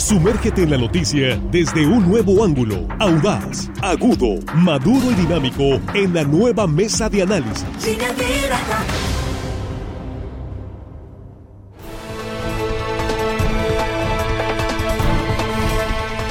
Sumérgete en la noticia desde un nuevo ángulo, audaz, agudo, maduro y dinámico en la nueva mesa de análisis.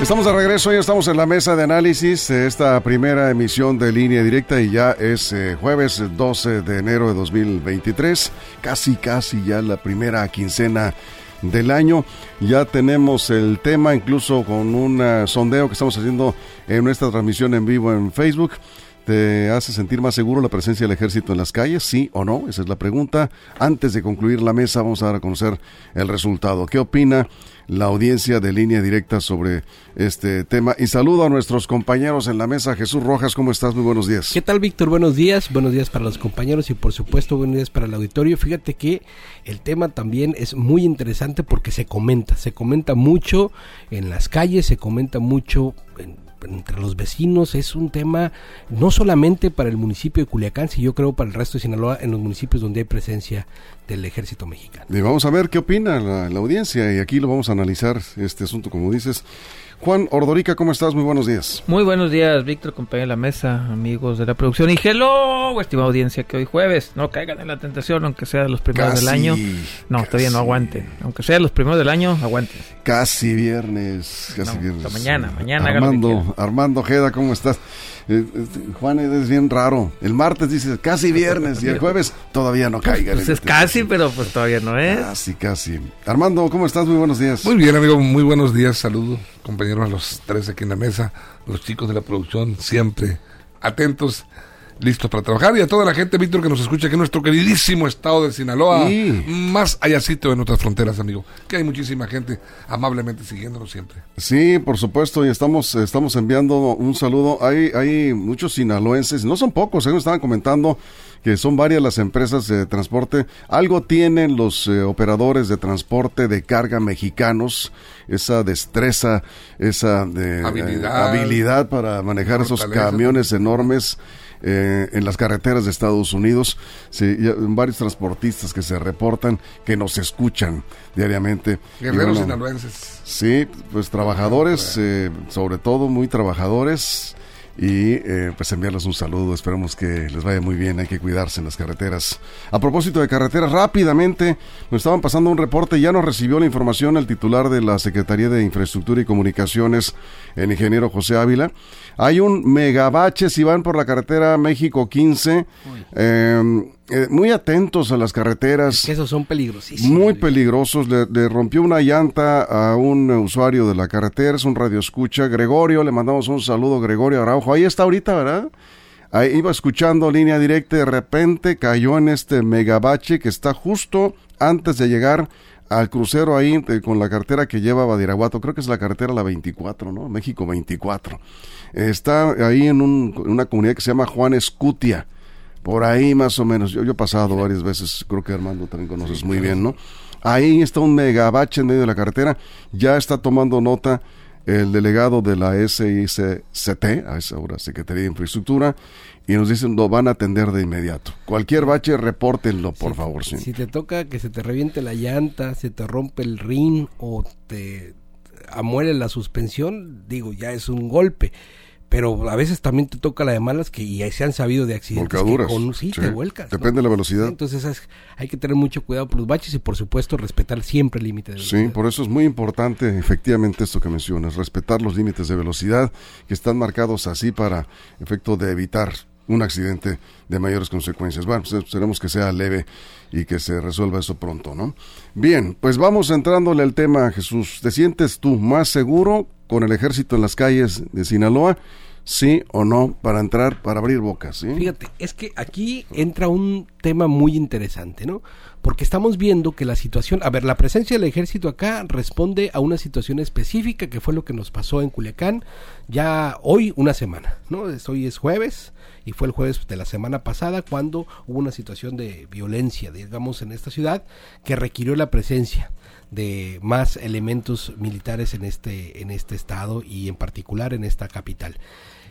Estamos de regreso, ya estamos en la mesa de análisis, esta primera emisión de línea directa y ya es eh, jueves 12 de enero de 2023, casi casi ya la primera quincena del año. Ya tenemos el tema incluso con un eh, sondeo que estamos haciendo en nuestra transmisión en vivo en Facebook. ¿Te hace sentir más seguro la presencia del ejército en las calles? ¿Sí o no? Esa es la pregunta. Antes de concluir la mesa, vamos a dar a conocer el resultado. ¿Qué opina la audiencia de línea directa sobre este tema? Y saludo a nuestros compañeros en la mesa. Jesús Rojas, ¿cómo estás? Muy buenos días. ¿Qué tal, Víctor? Buenos días. Buenos días para los compañeros y, por supuesto, buenos días para el auditorio. Fíjate que el tema también es muy interesante porque se comenta. Se comenta mucho en las calles, se comenta mucho en entre los vecinos es un tema no solamente para el municipio de Culiacán, sino yo creo para el resto de Sinaloa, en los municipios donde hay presencia del ejército mexicano. Vamos a ver qué opina la audiencia y aquí lo vamos a analizar este asunto, como dices. Juan Ordorica, ¿cómo estás? Muy buenos días. Muy buenos días, Víctor, compañero de la mesa, amigos de la producción. Y hello, estimada audiencia, que hoy jueves no caigan en la tentación, aunque sea de los primeros Casi, del año. No, todavía no aguanten. Aunque sea de los primeros del año, aguanten. Casi viernes, casi No, viernes. hasta mañana, mañana Armando. Armando Ojeda, ¿cómo estás? Eh, eh, Juan, es bien raro. El martes dices casi viernes y el jueves todavía no caigan. Pues es casi, pero pues todavía no es. Casi, casi. Armando, ¿cómo estás? Muy buenos días. Muy bien, amigo, muy buenos días. Saludos, compañeros, a los tres aquí en la mesa, los chicos de la producción, siempre atentos, listos para trabajar. Y a toda la gente, Víctor, que nos escucha aquí en nuestro queridísimo estado de Sinaloa, Sí. más allácito de nuestras fronteras, amigo. Que hay muchísima gente amablemente siguiéndonos siempre. Sí, por supuesto, y estamos, estamos enviando un saludo. Hay, hay muchos sinaloenses, no son pocos, ellos estaban comentando que son varias las empresas de transporte. Algo tienen los eh, operadores de transporte de carga mexicanos, esa destreza, esa de, Habilidad. eh, habilidad para manejar esos camiones enormes. Eh, en las carreteras de Estados Unidos, sí, ya- varios transportistas que se reportan, que nos escuchan diariamente. Guerreros bueno, sinaloenses. Sí, pues trabajadores, eh, sobre todo muy trabajadores. Y eh, pues enviarles un saludo, esperemos que les vaya muy bien, hay que cuidarse en las carreteras. A propósito de carreteras, rápidamente nos estaban pasando un reporte, ya nos recibió la información el titular de la Secretaría de Infraestructura y Comunicaciones, el ingeniero José Ávila. Hay un megabache si van por la carretera México 15, eh, eh, muy atentos a las carreteras. Que esos son peligrosísimos. Muy peligrosos. Le, le rompió una llanta a un usuario de la carretera, es un radio escucha. Gregorio, le mandamos un saludo, Gregorio Araujo. Ahí está ahorita, ¿verdad? Ahí iba escuchando línea directa y de repente cayó en este megabache que está justo antes de llegar al crucero ahí eh, con la carretera que lleva Badiraguato. Creo que es la carretera la 24, ¿no? México 24. Eh, está ahí en un- una comunidad que se llama Juan Escutia. Por ahí más o menos. Yo, yo he pasado varias veces, creo que Armando también conoces muy bien, ¿no? Ahí está un megabache en medio de la carretera. Ya está tomando nota el delegado de la SICT, a esa hora Secretaría de Infraestructura, y nos dicen lo van a atender de inmediato. Cualquier bache, repórtenlo, por favor. Sí. Si te toca que se te reviente la llanta, se te rompe el rin o te amuele la suspensión, digo, ya es un golpe. Pero a veces también te toca la de malas que y se han sabido de accidentes. que Volcaduras. con- sí, Sí. te vuelcas. Depende de la velocidad. Entonces es- hay que tener mucho cuidado por los baches y por supuesto respetar siempre el límite de Sí, velocidad. por eso es muy importante efectivamente esto que mencionas, respetar los límites de velocidad que están marcados así para efecto de evitar un accidente de mayores consecuencias. Bueno, pues esperemos que sea leve y que se resuelva eso pronto, ¿no? Bien, pues vamos entrándole al tema, Jesús. ¿Te sientes tú más seguro con el ejército en las calles de Sinaloa? ¿Sí o no? Para entrar, para abrir bocas, ¿sí? Fíjate, es que aquí entra un tema muy interesante, ¿no? Porque estamos viendo que la situación, a ver, la presencia del ejército acá responde a una situación específica que fue lo que nos pasó en Culiacán ya hoy una semana, ¿no? Hoy es jueves y fue el jueves de la semana pasada cuando hubo una situación de violencia, digamos, en esta ciudad que requirió la presencia de más elementos militares en este en este estado y en particular en esta capital.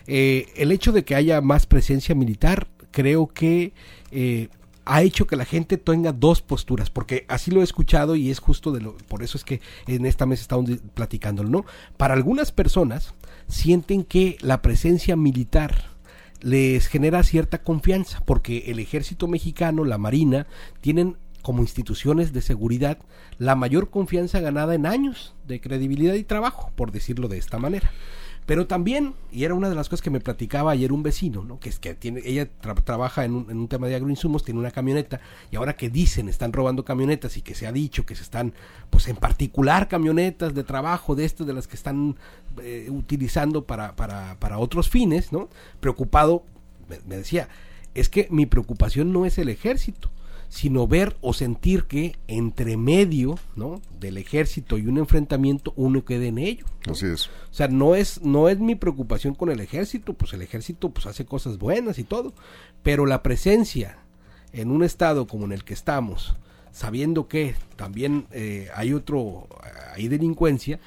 Eh, el hecho de que haya más presencia militar creo que eh, ha hecho que la gente tenga dos posturas, porque así lo he escuchado y es justo de lo, por eso es que en esta mesa estamos platicándolo, ¿no? Para algunas personas sienten que la presencia militar les genera cierta confianza, porque el ejército mexicano, la marina, tienen como instituciones de seguridad la mayor confianza ganada en años de credibilidad y trabajo, por decirlo de esta manera. Pero también, y era una de las cosas que me platicaba ayer un vecino, ¿no? que es que tiene, ella trabaja en un, en un, tema de agroinsumos, tiene una camioneta, y ahora que dicen están robando camionetas y que se ha dicho que se están, pues en particular camionetas de trabajo, de estas, de las que están eh, utilizando para, para, para otros fines, ¿no? Preocupado, me, me decía, es que mi preocupación no es el ejército, sino ver o sentir que entre medio ¿no? del ejército y un enfrentamiento uno quede en ello. Así es. O sea, no es, no es mi preocupación con el ejército, pues el ejército pues hace cosas buenas y todo, pero la presencia en un estado como en el que estamos, sabiendo que también eh, hay otro, hay delincuencia,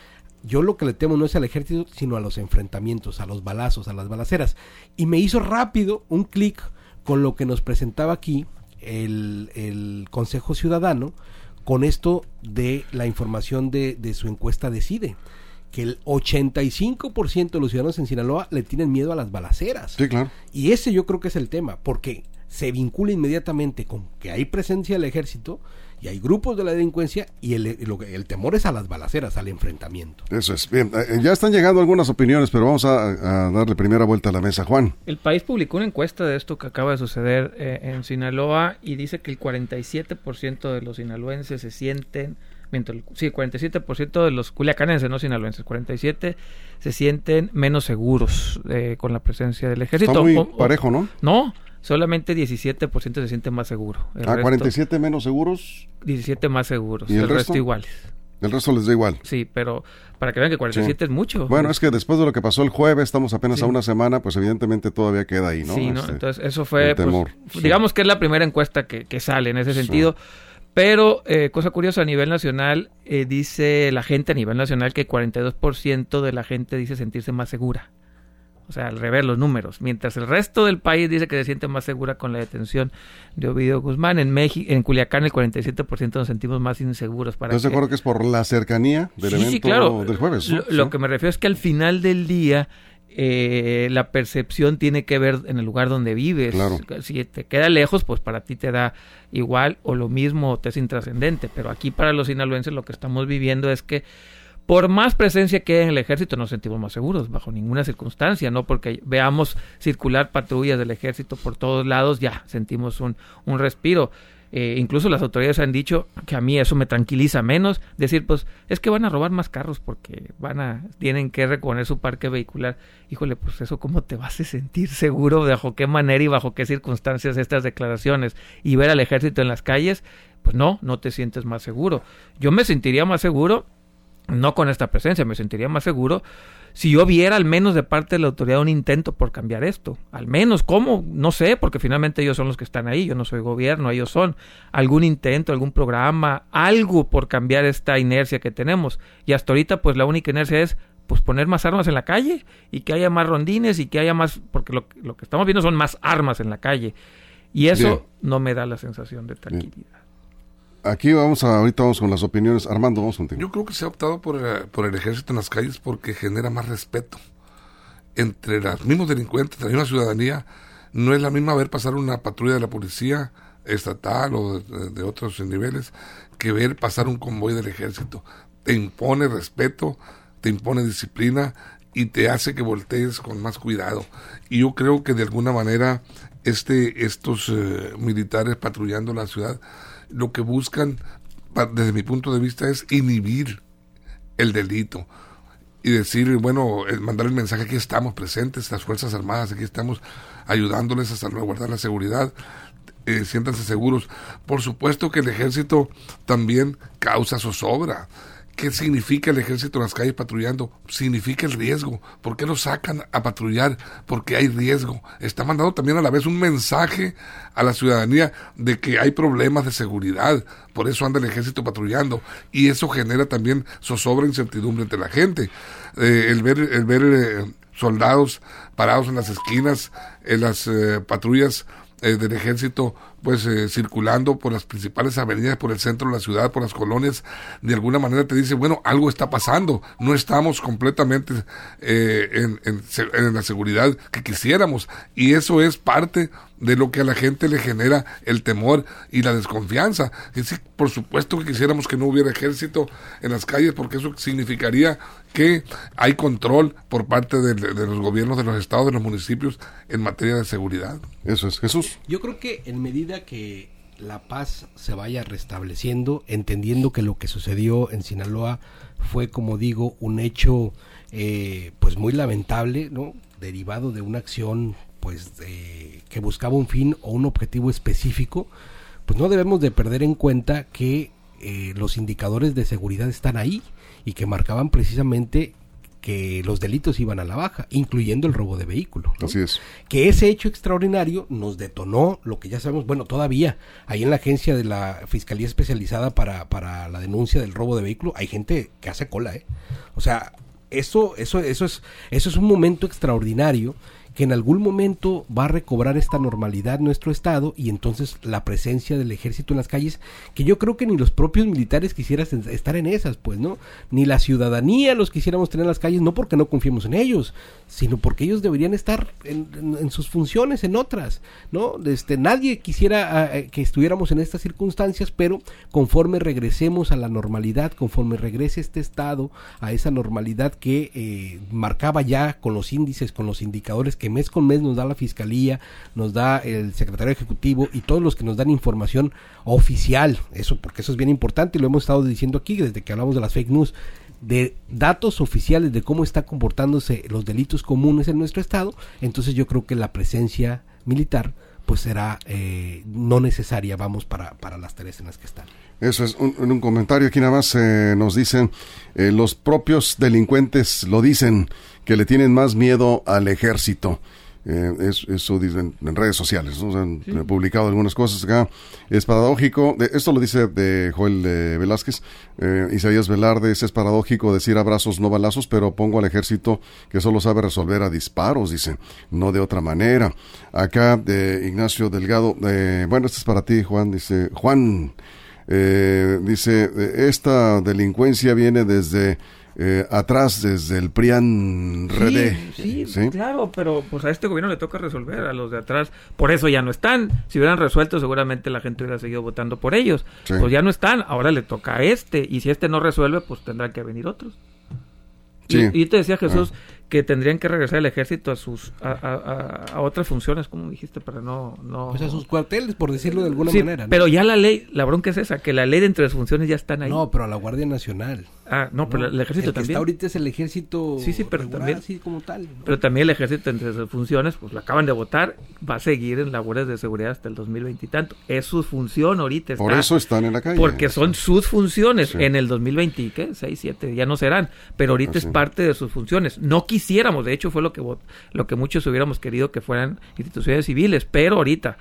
yo lo que le temo no es al ejército, sino a los enfrentamientos, a los balazos, a las balaceras. Y me hizo rápido un clic con lo que nos presentaba aquí el, el Consejo Ciudadano con esto de la información de, de su encuesta Decide que el 85% de los ciudadanos en Sinaloa le tienen miedo a las balaceras. Sí, claro. Y ese yo creo que es el tema, porque se vincula inmediatamente con que hay presencia del ejército y hay grupos de la delincuencia y el, el, el temor es a las balaceras, al enfrentamiento. Eso es. Bien, eh, ya están llegando algunas opiniones, pero vamos a, a, darle primera vuelta a la mesa. Juan. El país publicó una encuesta de esto que acaba de suceder eh, en Sinaloa y dice que el 47% de los sinaloenses se sienten mientras el, sí, 47% de los culiacanenses, no sinaloenses, 47 se sienten menos seguros eh, con la presencia del ejército. Está muy O- parejo, ¿no? No, solamente 17% se siente más seguro. El A resto- 47 menos seguros, 17 más seguros. ¿Y el el, resto? resto? iguales. el resto les da igual. Sí, pero para que vean que 47 es mucho. Bueno, es que después de lo que pasó el jueves, estamos apenas Sí. a una semana, pues evidentemente todavía queda ahí, ¿no? Sí, ¿no? Este, Entonces, eso fue, el temor, pues, sí. digamos que es la primera encuesta que, que sale en ese Sí. sentido. Pero, eh, cosa curiosa, a nivel nacional, eh, dice la gente a nivel nacional que 42% de la gente dice sentirse más segura. O sea, al revés los números. Mientras el resto del país dice que se siente más segura con la detención de Ovidio Guzmán, en México, en Culiacán el 47% nos sentimos más inseguros. Para ¿Estás de que- acuerdo que es por la cercanía del Sí, evento sí, claro. del jueves? Lo, lo Sí. que me refiero es que al final del día eh, la percepción tiene que ver en el lugar donde vives. Claro. Si te queda lejos, pues para ti te da igual o lo mismo o te es intrascendente. Pero aquí para los sinaloenses lo que estamos viviendo es que por más presencia que hay en el ejército nos sentimos más seguros bajo ninguna circunstancia, no porque veamos circular patrullas del ejército por todos lados, ya sentimos un, un respiro. Eh, incluso las autoridades han dicho que a mí eso me tranquiliza menos, decir pues es que van a robar más carros porque van a tienen que reponer su parque vehicular. Híjole, pues eso cómo te vas a sentir seguro, bajo qué manera y bajo qué circunstancias estas declaraciones y ver al ejército en las calles, pues no, no te sientes más seguro. Yo me sentiría más seguro no con esta presencia, me sentiría más seguro si yo viera al menos de parte de la autoridad un intento por cambiar esto. Al menos, ¿cómo? No sé, porque finalmente ellos son los que están ahí, yo no soy gobierno, ellos son. Algún intento, algún programa, algo por cambiar esta inercia que tenemos. Y hasta ahorita, pues la única inercia es pues poner más armas en la calle y que haya más rondines y que haya más, porque lo, lo que estamos viendo son más armas en la calle. Y eso Bien. no me da la sensación de tranquilidad. Aquí vamos a, ahorita vamos con las opiniones. Armando, vamos contigo. Yo creo que se ha optado por, eh, por el ejército en las calles porque genera más respeto entre los mismos delincuentes, la misma ciudadanía. No es la misma ver pasar una patrulla de la policía estatal o de, de otros niveles que ver pasar un convoy del ejército. Te impone respeto, te impone disciplina y te hace que voltees con más cuidado. Y yo creo que de alguna manera este, estos eh, militares patrullando la ciudad lo que buscan, desde mi punto de vista, es inhibir el delito y decir, bueno, el mandar el mensaje, aquí estamos presentes, las Fuerzas Armadas, aquí estamos ayudándoles a salvaguardar la seguridad, eh, siéntanse seguros. Por supuesto que el ejército también causa zozobra. ¿Qué significa el ejército en las calles patrullando? Significa el riesgo. ¿Por qué lo sacan a patrullar? Porque hay riesgo. Está mandando también a la vez un mensaje a la ciudadanía de que hay problemas de seguridad. Por eso anda el ejército patrullando. Y eso genera también zozobra e incertidumbre entre la gente. Eh, el ver, el ver eh, soldados parados en las esquinas, en las eh, patrullas del ejército pues eh, circulando por las principales avenidas, por el centro de la ciudad, por las colonias, de alguna manera te dice, bueno, algo está pasando, no estamos completamente eh, en, en, en la seguridad que quisiéramos. Y eso es parte de lo que a la gente le genera el temor y la desconfianza. Y sí, por supuesto que quisiéramos que no hubiera ejército en las calles porque eso significaría que hay control por parte de, de los gobiernos de los estados, de los municipios en materia de seguridad. Eso es, Jesús. Yo creo que en medida que la paz se vaya restableciendo, entendiendo que lo que sucedió en Sinaloa fue, como digo, un hecho eh, pues muy lamentable, ¿no? derivado de una acción pues de, que buscaba un fin o un objetivo específico, pues no debemos de perder en cuenta que eh, los indicadores de seguridad están ahí y que marcaban precisamente que los delitos iban a la baja, incluyendo el robo de vehículo. ¿no? Así es. Que ese hecho extraordinario nos detonó lo que ya sabemos, bueno, todavía, ahí en la agencia de la Fiscalía Especializada para, para la denuncia del robo de vehículo, hay gente que hace cola, ¿eh? O sea, eso, eso, eso es, eso es un momento extraordinario que en algún momento va a recobrar esta normalidad nuestro estado y entonces la presencia del ejército en las calles, que yo creo que ni los propios militares quisieran estar en esas, pues, ¿no? Ni la ciudadanía los quisiéramos tener en las calles, no porque no confiemos en ellos, sino porque ellos deberían estar en, sus funciones, en otras, ¿no? Este, nadie quisiera uh, que estuviéramos en estas circunstancias, pero conforme regresemos a la normalidad, conforme regrese este estado a esa normalidad que eh, marcaba ya con los índices, con los indicadores que mes con mes nos da la Fiscalía, nos da el Secretario Ejecutivo y todos los que nos dan información oficial, eso porque eso es bien importante y lo hemos estado diciendo aquí desde que hablamos de las fake news, de datos oficiales de cómo está comportándose los delitos comunes en nuestro estado, entonces yo creo que la presencia militar pues será eh, no necesaria, vamos, para, para las tareas en las que están. Eso es, un, un comentario. Aquí nada más eh, nos dicen, eh, los propios delincuentes lo dicen, que le tienen más miedo al ejército. Eh, es, eso dicen en redes sociales, ¿no? han sí. publicado algunas cosas acá. Es paradójico, de, esto lo dice de Joel de Velázquez, eh, Isaías Velarde, es paradójico decir abrazos no balazos, pero pongo al ejército que solo sabe resolver a disparos, dice, no de otra manera. Acá de Ignacio Delgado, eh, bueno, esto es para ti, Juan, dice, Juan, eh, dice, esta delincuencia viene desde eh, atrás desde el PRIAN RD. Sí, sí, sí, claro, pero pues a este gobierno le toca resolver, a los de atrás, por eso ya no están. Si hubieran resuelto, seguramente la gente hubiera seguido votando por ellos. Sí. Pues ya no están, ahora le toca a este, y si este no resuelve, pues tendrán que venir otros. Sí. Y, y, te decía Jesús ah. que tendrían que regresar el ejército a sus a, a, a, otras funciones, como dijiste, para no, no pues a sus cuarteles, por decirlo de alguna sí, manera. ¿no? Pero ya la ley, la bronca es esa, que la ley de entre las funciones ya están ahí. No, pero a la Guardia Nacional. Ah, no, pero el ejército el que también. Está ahorita es el ejército. Sí, sí, pero regular, también. Así como tal. ¿no? Pero también el ejército entre sus funciones, pues lo acaban de votar, va a seguir en labores de seguridad hasta el 2020 y tanto. Es su función ahorita. Por eso están en la calle. Porque son sus funciones. Sí. En el 2020, ¿qué? 6, 7, ya no serán. Pero ahorita Así. es parte de sus funciones. No quisiéramos, de hecho fue lo que, lo que muchos hubiéramos querido que fueran instituciones civiles, pero ahorita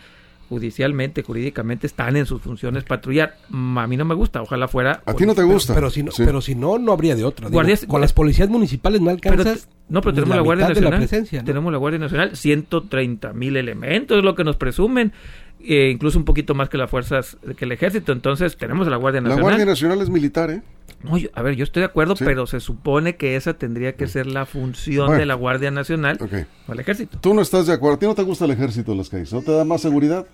judicialmente, jurídicamente están en sus funciones patrullar. A mí no me gusta, ojalá fuera. A ti no te gusta. Pero, pero si, no, sí. pero si no, no habría de otra. Guardias, Digo, con las policías municipales no alcanzas. Pero, no, pero tenemos la, la Guardia Nacional. La presencia, ¿no? Tenemos la Guardia Nacional, 130 mil elementos, es lo que nos presumen. Eh, incluso un poquito más que las fuerzas, que el ejército. Entonces, tenemos a la Guardia Nacional. La Guardia Nacional es militar, ¿eh? No, yo, a ver, yo estoy de acuerdo, sí. pero se supone que esa tendría que ser la función bueno, de la Guardia Nacional okay. o el ejército. Tú no estás de acuerdo. ¿A ti no te gusta el ejército en las calles? ¿No te da más seguridad?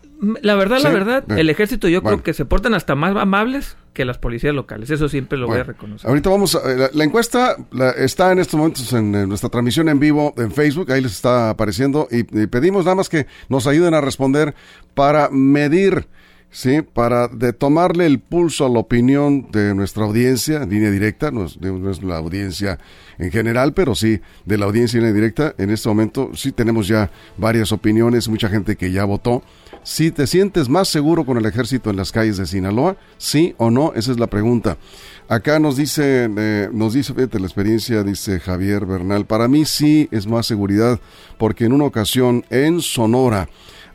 La verdad, ¿Sí? la verdad, Bien. el ejército yo bueno. creo que se portan hasta más amables que las policías locales. Eso siempre lo bueno, voy a reconocer. Ahorita vamos a, la, la, encuesta la, está en estos momentos en, en, nuestra transmisión en vivo en Facebook, ahí les está apareciendo y, y pedimos nada más que nos ayuden a responder para medir ¿sí? Para de tomarle el pulso a la opinión de nuestra audiencia, en línea directa, no es, no es, la audiencia en general, pero sí de la audiencia en línea directa. En este momento sí tenemos ya varias opiniones, mucha gente que ya votó. Si te sientes más seguro con el ejército en las calles de Sinaloa, sí o no, esa es la pregunta. Acá nos dice, eh, nos dice, fíjate la experiencia, dice Javier Bernal, para mí sí es más seguridad, porque en una ocasión en Sonora,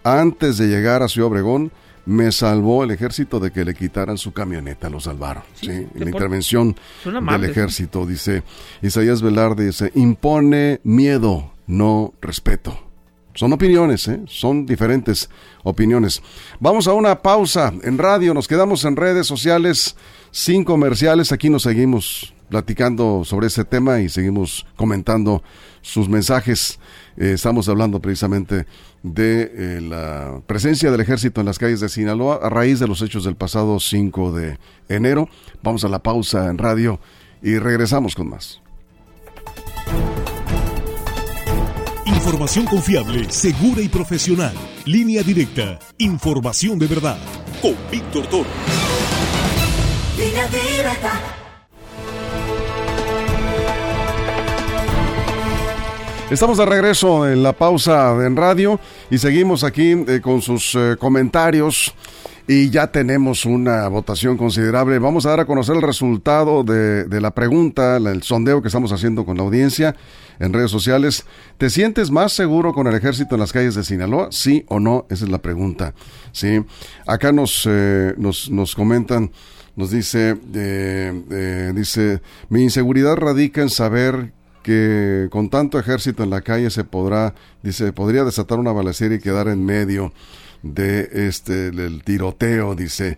antes de llegar a Ciudad Obregón, me salvó el ejército de que le quitaran su camioneta, lo salvaron. Sí, ¿sí? la intervención del ejército, dice Isaías Velarde, dice, impone miedo, no respeto. Son opiniones, ¿eh? son diferentes opiniones. Vamos a una pausa en radio, nos quedamos en redes sociales sin comerciales, aquí nos seguimos platicando sobre este tema y seguimos comentando sus mensajes. Eh, estamos hablando precisamente de eh, la presencia del ejército en las calles de Sinaloa a raíz de los hechos del pasado 5 de enero. Vamos a la pausa en radio y regresamos con más. Información confiable, segura y profesional. Línea directa. Información de verdad. Con Víctor Toro. Línea directa. Estamos de regreso en la pausa en radio y seguimos aquí eh, con sus eh, comentarios y ya tenemos una votación considerable. Vamos a dar a conocer el resultado de, la pregunta, el sondeo que estamos haciendo con la audiencia en redes sociales. ¿Te sientes más seguro con el ejército en las calles de Sinaloa? ¿Sí o no? Esa es la pregunta. Sí. Acá nos, eh, nos, nos comentan, nos dice, eh, eh, dice, mi inseguridad radica en saber que con tanto ejército en la calle se podrá, dice, podría desatar una balacera y quedar en medio de este del tiroteo, dice,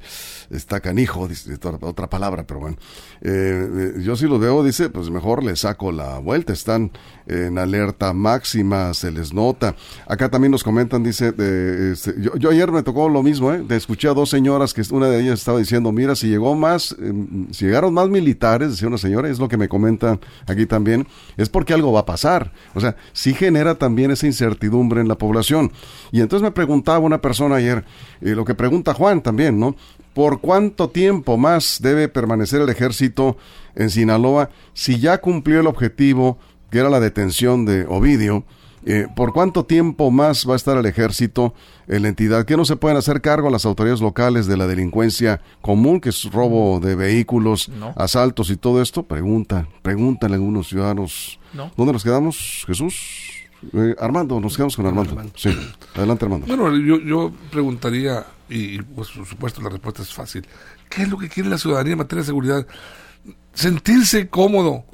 está canijo, dice otra, palabra, pero bueno. Eh, eh, yo sí lo veo, dice, pues mejor le saco la vuelta, están en alerta máxima, se les nota. Acá también nos comentan, dice, de, este, yo, yo ayer me tocó lo mismo, ¿eh? Escuché a dos señoras que una de ellas estaba diciendo, mira, si llegó más, eh, si llegaron más militares, decía una señora, es lo que me comentan aquí también, es porque algo va a pasar. O sea, sí genera también esa incertidumbre en la población. Y entonces me preguntaba una persona ayer, y lo que pregunta Juan también, ¿no? ¿Por cuánto tiempo más debe permanecer el ejército en Sinaloa si ya cumplió el objetivo que era la detención de Ovidio? Eh, ¿Por cuánto tiempo más va a estar el ejército en la entidad? ¿Qué no se pueden hacer cargo las autoridades locales de la delincuencia común, que es robo de vehículos, No. asaltos y todo esto? Pregunta, pregúntale a algunos ciudadanos. No. ¿Dónde nos quedamos, Jesús? Eh, Armando, nos quedamos con Armando. Sí, adelante Armando. Bueno, yo, yo preguntaría, y pues, por supuesto la respuesta es fácil, ¿qué es lo que quiere la ciudadanía en materia de seguridad? Sentirse cómodo.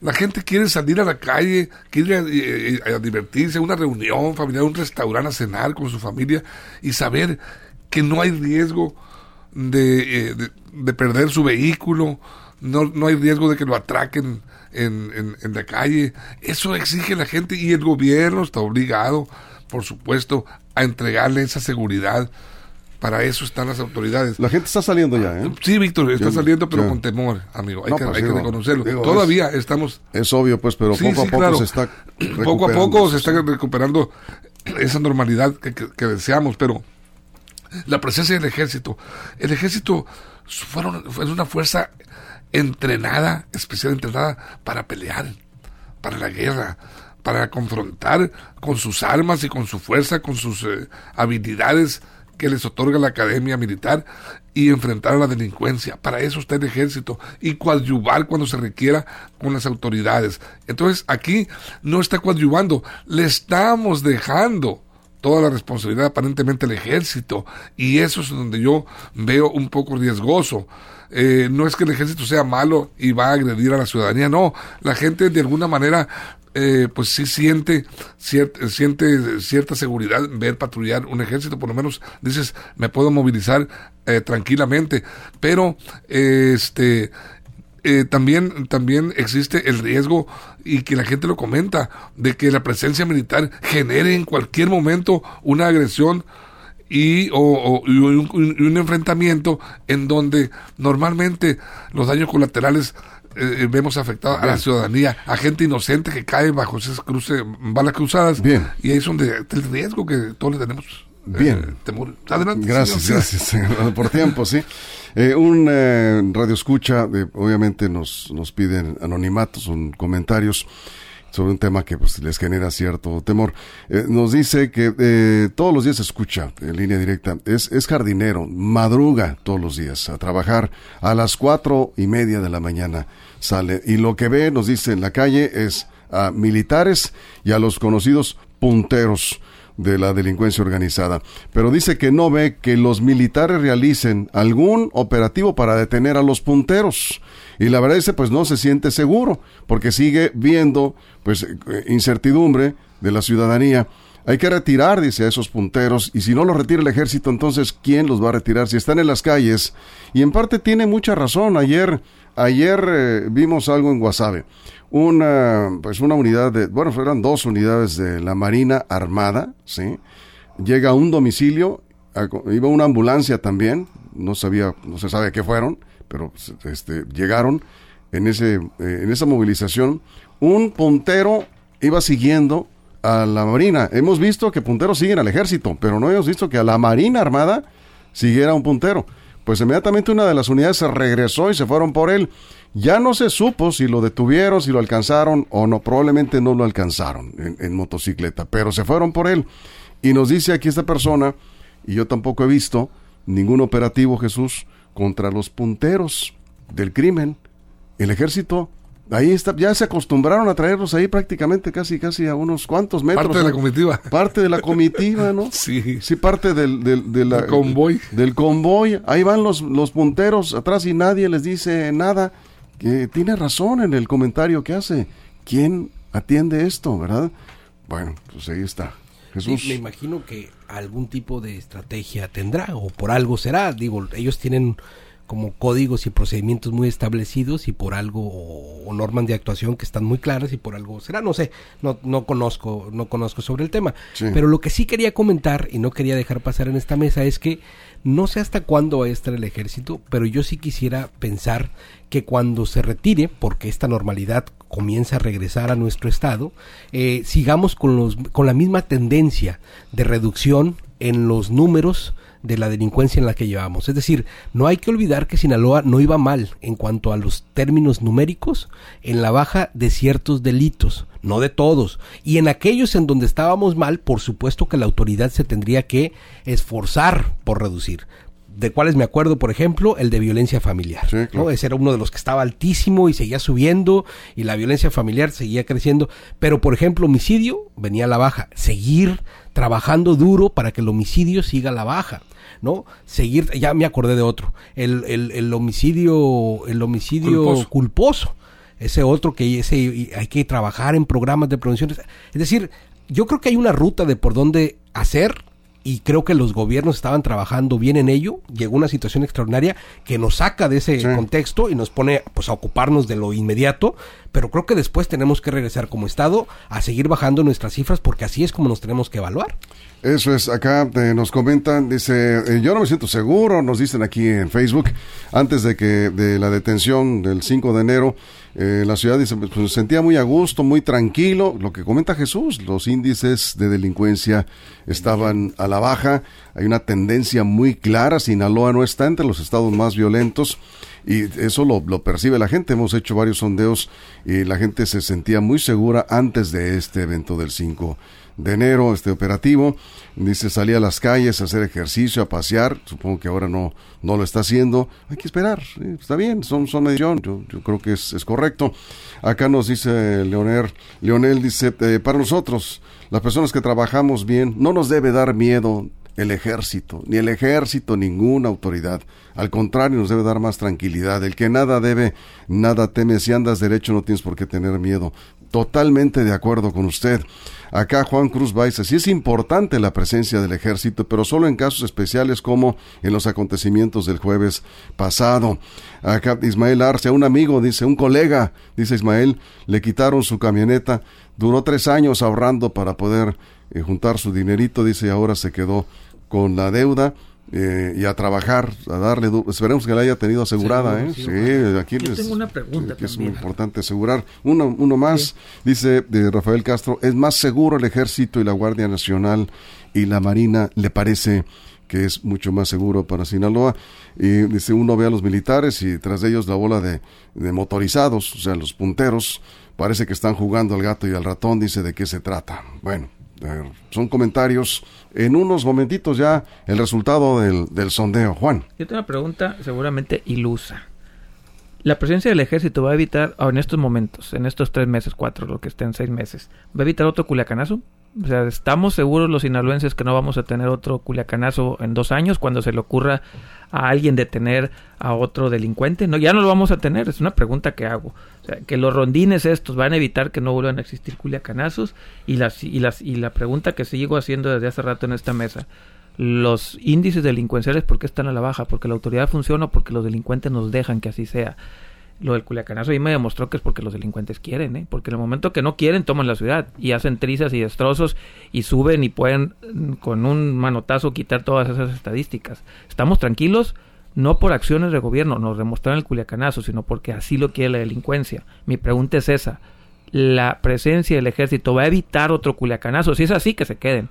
La gente quiere salir a la calle, quiere eh, eh, a divertirse, a una reunión familiar, a un restaurante, a cenar con su familia y saber que no hay riesgo de, eh, de- de perder su vehículo, no, no hay riesgo de que lo atraquen en, en- en la calle. Eso exige la gente y el gobierno está obligado, por supuesto, a entregarle esa seguridad. Para eso están las autoridades. La gente está saliendo ya, ¿eh? Sí, Víctor, está Yo- saliendo, pero con temor, amigo. Hay, No, que, pues hay que reconocerlo. digo, Todavía estamos Es obvio, pues, pero Sí, poco sí, a poco claro. se está poco a poco se está recuperando esa normalidad que, que- que deseamos, pero la presencia del ejército, el ejército fueron, fue una fuerza entrenada, especial entrenada para pelear, para la guerra, para confrontar con sus armas y con su fuerza, con sus eh, habilidades que les otorga la academia militar y enfrentar a la delincuencia. Para eso está el ejército y coadyuvar cuando se requiera con las autoridades. Entonces aquí no está coadyuvando, le estamos dejando toda la responsabilidad aparentemente al ejército y eso es donde yo veo un poco riesgoso. Eh, no es que el ejército sea malo y va a agredir a la ciudadanía, no, la gente de alguna manera eh, pues sí siente, siente cierta seguridad ver patrullar un ejército, por lo menos dices, me puedo movilizar eh, tranquilamente, pero este eh, también, también existe el riesgo, y que la gente lo comenta, de que la presencia militar genere en cualquier momento una agresión y, o, o- y un, enfrentamiento en donde normalmente los daños colaterales eh, vemos afectados a la ciudadanía, a gente inocente que cae bajo esas cruce, balas cruzadas. Bien. Y ahí es donde el riesgo que todos le tenemos. eh, Bien. temor. Adelante. Gracias, señor. gracias por tiempo, sí. Eh, un eh, radio escucha, eh, obviamente nos, nos piden anonimatos, son comentarios sobre un tema que pues, les genera cierto temor. Eh, nos dice que eh, todos los días escucha en línea directa, es, es jardinero, madruga todos los días a trabajar a las cuatro y media de la mañana sale y lo que ve, nos dice en la calle, es a militares y a los conocidos punteros de la delincuencia organizada. Pero dice que no ve que los militares realicen algún operativo para detener a los punteros. Y la verdad pues no se siente seguro, porque sigue viendo, pues, eh, incertidumbre de la ciudadanía Hay que retirar, dice, a esos punteros, y si no los retira el ejército, entonces, ¿quién los va a retirar? Si están en las calles, y en parte tiene mucha razón, ayer, ayer eh, vimos algo en Guasave, una, pues una unidad de, bueno, fueron dos unidades de la Marina Armada, ¿sí? Llega a un domicilio, a- iba una ambulancia también, no sabía, no se sabe qué fueron, pero este, llegaron en, ese, eh, en esa movilización. Un puntero iba siguiendo a la Marina. Hemos visto que punteros siguen al ejército, pero no hemos visto que a la Marina Armada siguiera un puntero. Pues inmediatamente una de las unidades se regresó y se fueron por él. Ya no se supo si lo detuvieron, si lo alcanzaron o no. Probablemente no lo alcanzaron en, en motocicleta, pero se fueron por él. Y nos dice aquí esta persona, y yo tampoco he visto ningún operativo, Jesús, contra los punteros del crimen. El ejército, ahí está, ya se acostumbraron a traerlos ahí prácticamente casi, casi a unos cuantos metros. Parte de la comitiva. Parte de la comitiva, ¿no? Sí. Sí, parte del, del, de la- Del convoy. Del convoy. Ahí van los, los punteros atrás y nadie les dice nada. Que tiene razón en el comentario que hace. ¿Quién atiende esto, verdad? Bueno, pues ahí está. Sí, Jesús. me imagino que algún tipo de estrategia tendrá o por algo será. Digo, ellos tienen como códigos y procedimientos muy establecidos y por algo o, o normas de actuación que están muy claras y por algo será. No sé, no, no conozco, no conozco sobre el tema. Sí. Pero lo que sí quería comentar y no quería dejar pasar en esta mesa es que no sé hasta cuándo va a estar el ejército, pero yo sí quisiera pensar que cuando se retire, porque esta normalidad comienza a regresar a nuestro estado, eh, sigamos con, los, con la misma tendencia de reducción en los números de la delincuencia en la que llevamos. Es decir, no hay que olvidar que Sinaloa no iba mal en cuanto a los términos numéricos en la baja de ciertos delitos, no de todos. Y en aquellos en donde estábamos mal, por supuesto que la autoridad se tendría que esforzar por reducir. De cuáles me acuerdo, por ejemplo, el de violencia familiar. Sí, claro. ¿no? Ese era uno de los que estaba altísimo y seguía subiendo y la violencia familiar seguía creciendo. Pero, por ejemplo, homicidio venía a la baja. Seguir trabajando duro para que el homicidio siga a la baja. ¿no? Seguir, ya me acordé de otro, el, el, el homicidio, el homicidio Culposo. culposo. Ese otro que ese, hay que trabajar en programas de prevención. Es decir, yo creo que hay una ruta de por dónde hacer y creo que los gobiernos estaban trabajando bien en ello. Llegó una situación extraordinaria que nos saca de ese Sí. contexto y nos pone pues a ocuparnos de lo inmediato, pero creo que después tenemos que regresar como Estado a seguir bajando nuestras cifras porque así es como nos tenemos que evaluar. Eso es, acá eh, nos comentan, dice, eh, yo no me siento seguro, nos dicen aquí en Facebook, antes de que de la detención del 5 de enero, eh, la ciudad dice, pues se sentía muy a gusto, muy tranquilo, lo que comenta Jesús, los índices de delincuencia estaban a la baja, hay una tendencia muy clara, Sinaloa no está entre los estados más violentos, y eso lo, lo percibe la gente. Hemos hecho varios sondeos y la gente se sentía muy segura antes de este evento del 5 de enero, este operativo. Dice, salía a las calles a hacer ejercicio, a pasear. Supongo que ahora no, no lo está haciendo. Hay que esperar. está bien, son, son medición. Yo, yo creo que es, es correcto. Acá nos dice Leonel, Leonel dice, eh, para nosotros, las personas que trabajamos bien, no nos debe dar miedo el ejército, ni el ejército, ninguna autoridad. Al contrario, nos debe dar más tranquilidad. El que nada debe, nada teme. Si andas derecho, no tienes por qué tener miedo. Totalmente de acuerdo con usted. Acá Juan Cruz Baiza, sí es importante la presencia del ejército, pero solo en casos especiales como en los acontecimientos del jueves pasado. Acá Ismael Arce, un amigo, dice, un colega, dice Ismael, le quitaron su camioneta, duró tres años ahorrando para poder eh, juntar su dinerito, dice, y ahora se quedó con la deuda. Eh, y a trabajar, a darle, du- esperemos que la haya tenido asegurada, ¿eh? Sí, aquí Yo les- tengo una pregunta es muy importante asegurar. Uno, uno más, dice de Rafael Castro, es más seguro el ejército y la Guardia Nacional y la Marina, le parece que es mucho más seguro para Sinaloa. Y dice, uno ve a los militares y tras de ellos la bola de, de motorizados, o sea, los punteros, parece que están jugando al gato y al ratón, dice de qué se trata. Bueno, son comentarios. En unos momentitos ya el resultado del, del sondeo. Juan. Yo tengo una pregunta seguramente ilusa. ¿La presencia del ejército va a evitar, o en estos momentos, en estos tres meses, cuatro, lo que estén seis meses, va a evitar otro culiacanazo? O sea, estamos seguros los sinaloenses que no vamos a tener otro culiacanazo en dos años cuando se le ocurra a alguien detener a otro delincuente. No, ya no lo vamos a tener. Es una pregunta que hago. O sea, que los rondines estos van a evitar que no vuelvan a existir culiacanazos. Y, las, y, las, y la pregunta que sigo haciendo desde hace rato en esta mesa. Los índices delincuenciales, ¿por qué están a la baja? ¿Porque la autoridad funciona o porque los delincuentes nos dejan que así sea? Lo del culiacanazo ahí me demostró que es porque los delincuentes quieren, ¿eh? porque en el momento que no quieren toman la ciudad y hacen trizas y destrozos y suben y pueden mm, con un manotazo quitar todas esas estadísticas. Estamos tranquilos no por acciones de gobierno, nos demostraron el culiacanazo, sino porque así lo quiere la delincuencia. Mi pregunta es esa, ¿la presencia del ejército va a evitar otro culiacanazo? Si es así, que se queden.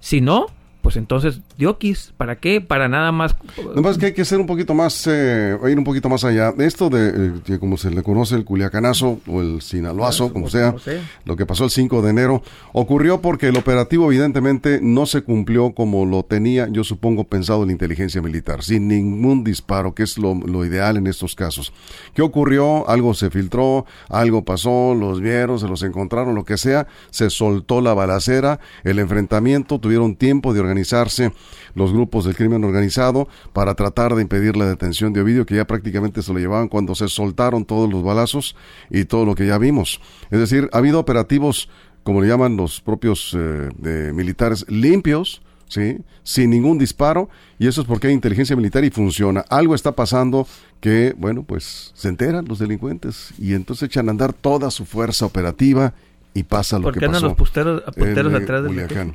Si no, pues entonces, diokis, ¿para qué? Para nada más. Nada más que hay que ser un poquito más, eh, ir un poquito más allá. Esto de, eh, que como se le conoce el culiacanazo o el sinaloazo, como sea, Como sea. lo que pasó el 5 de enero, ocurrió porque el operativo evidentemente no se cumplió como lo tenía, yo supongo, pensado la inteligencia militar, sin ningún disparo, que es lo, lo ideal en estos casos. ¿Qué ocurrió? Algo se filtró, algo pasó, los vieron, se los encontraron, lo que sea, se soltó la balacera, el enfrentamiento, tuvieron tiempo de organizarse los grupos del crimen organizado para tratar de impedir la detención de Ovidio, que ya prácticamente se lo llevaban cuando se soltaron todos los balazos y todo lo que ya vimos. Es decir, ha habido operativos, como le llaman los propios eh, de militares, limpios, ¿sí? sin ningún disparo, y eso es porque hay inteligencia militar y funciona. Algo está pasando que, bueno, pues se enteran los delincuentes y entonces echan a andar toda su fuerza operativa y pasa lo ¿Por que qué andan pasó. los pusteros, en, eh, atrás del.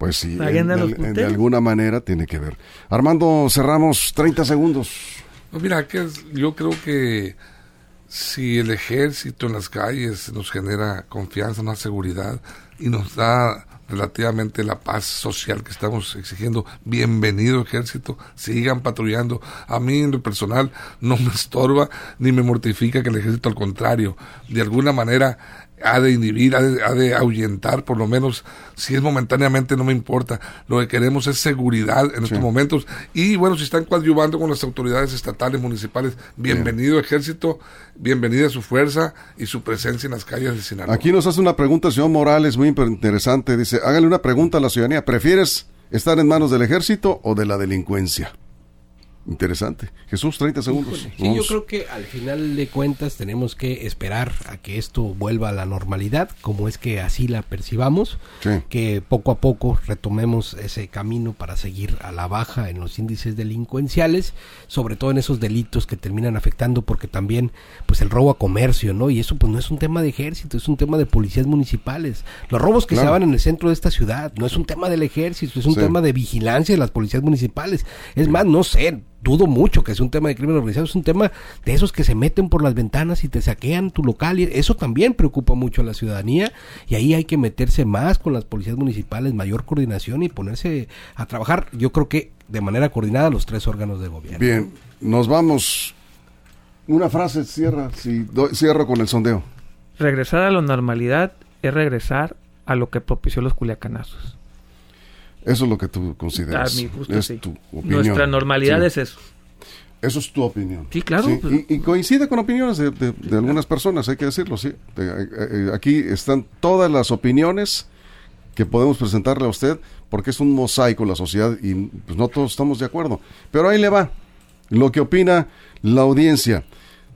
Pues sí, en- en- de alguna manera tiene que ver. Armando, cerramos 30 segundos. Pues mira, que es- yo creo que si el ejército en las calles nos genera confianza, más seguridad y nos da relativamente la paz social que estamos exigiendo, bienvenido ejército, sigan patrullando. A mí en lo personal no me estorba ni me mortifica que el ejército al contrario, de alguna manera ha de inhibir, ha de, ha de ahuyentar, por lo menos si es momentáneamente no me importa. Lo que queremos es seguridad en estos momentos. Y bueno, si están coadyuvando con las autoridades estatales, municipales, bienvenido ejército, bienvenida su fuerza y su presencia en las calles de Sinaloa. Aquí nos hace una pregunta el señor Morales, muy interesante. Dice, hágale una pregunta a la ciudadanía. ¿Prefieres estar en manos del ejército o de la delincuencia? Interesante. Jesús, 30 segundos. Sí, yo creo que al final de cuentas tenemos que esperar a que esto vuelva a la normalidad, como es que así la percibamos, Sí. que poco a poco retomemos ese camino para seguir a la baja en los índices delincuenciales, sobre todo en esos delitos que terminan afectando, porque también pues el robo a comercio, ¿no? Y eso pues no es un tema de ejército, es un tema de policías municipales. Los robos que se daban en el centro de esta ciudad, no es un tema del ejército, es un Sí. tema de vigilancia de las policías municipales. Es más, no sé, dudo mucho que sea un tema de crimen organizado, es un tema de esos que se meten por las ventanas y te saquean tu local y eso también preocupa mucho a la ciudadanía y ahí hay que meterse más con las policías municipales, mayor coordinación y ponerse a trabajar, yo creo que de manera coordinada los tres órganos de gobierno. Bien, nos vamos. Una frase, cierra, si doy- cierro con el sondeo. Regresar a la normalidad es regresar a lo que propició los culiacanazos. Eso es lo que tú consideras. A mi gusto, es sí. tu opinión. Nuestra normalidad Sí. es eso. Eso es tu opinión. Sí, claro, pues- Y, y coincide con opiniones de, de- de algunas personas, hay que decirlo, sí. De- eh, eh, aquí están todas las opiniones que podemos presentarle a usted, porque es un mosaico la sociedad y pues no todos estamos de acuerdo. Pero ahí le va lo que opina la audiencia.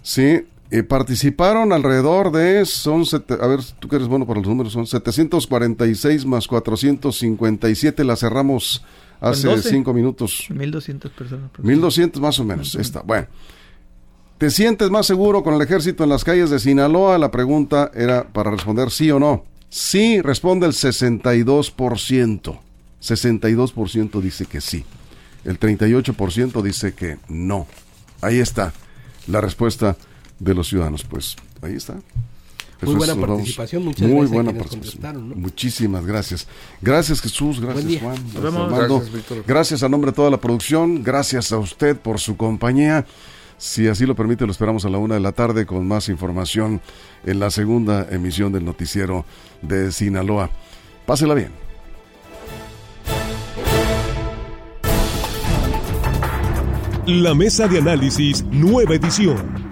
Sí, eh, participaron alrededor de, son, sete- a ver, tú que eres bueno para los números, son 746 más 457, la cerramos hace 12. cinco minutos. 1200 personas. 1200 más o menos. Está. Bueno. ¿Te sientes más seguro con el ejército en las calles de Sinaloa? La pregunta era para responder sí o no. Sí, responde el 62%. 62% dice que sí. El 38% dice que no. Ahí está la respuesta de los ciudadanos. Pues ahí está. Muy buena participación, muchas Muy gracias buena participación. Muchísimas gracias. Gracias Jesús, gracias. Juan, gracias. Gracias, Víctor. Gracias a nombre de toda la producción, gracias a usted por su compañía. Si así lo permite, lo esperamos a la una de la tarde con más información en la segunda emisión del noticiero de Sinaloa. Pásela bien. La mesa de análisis, nueva edición.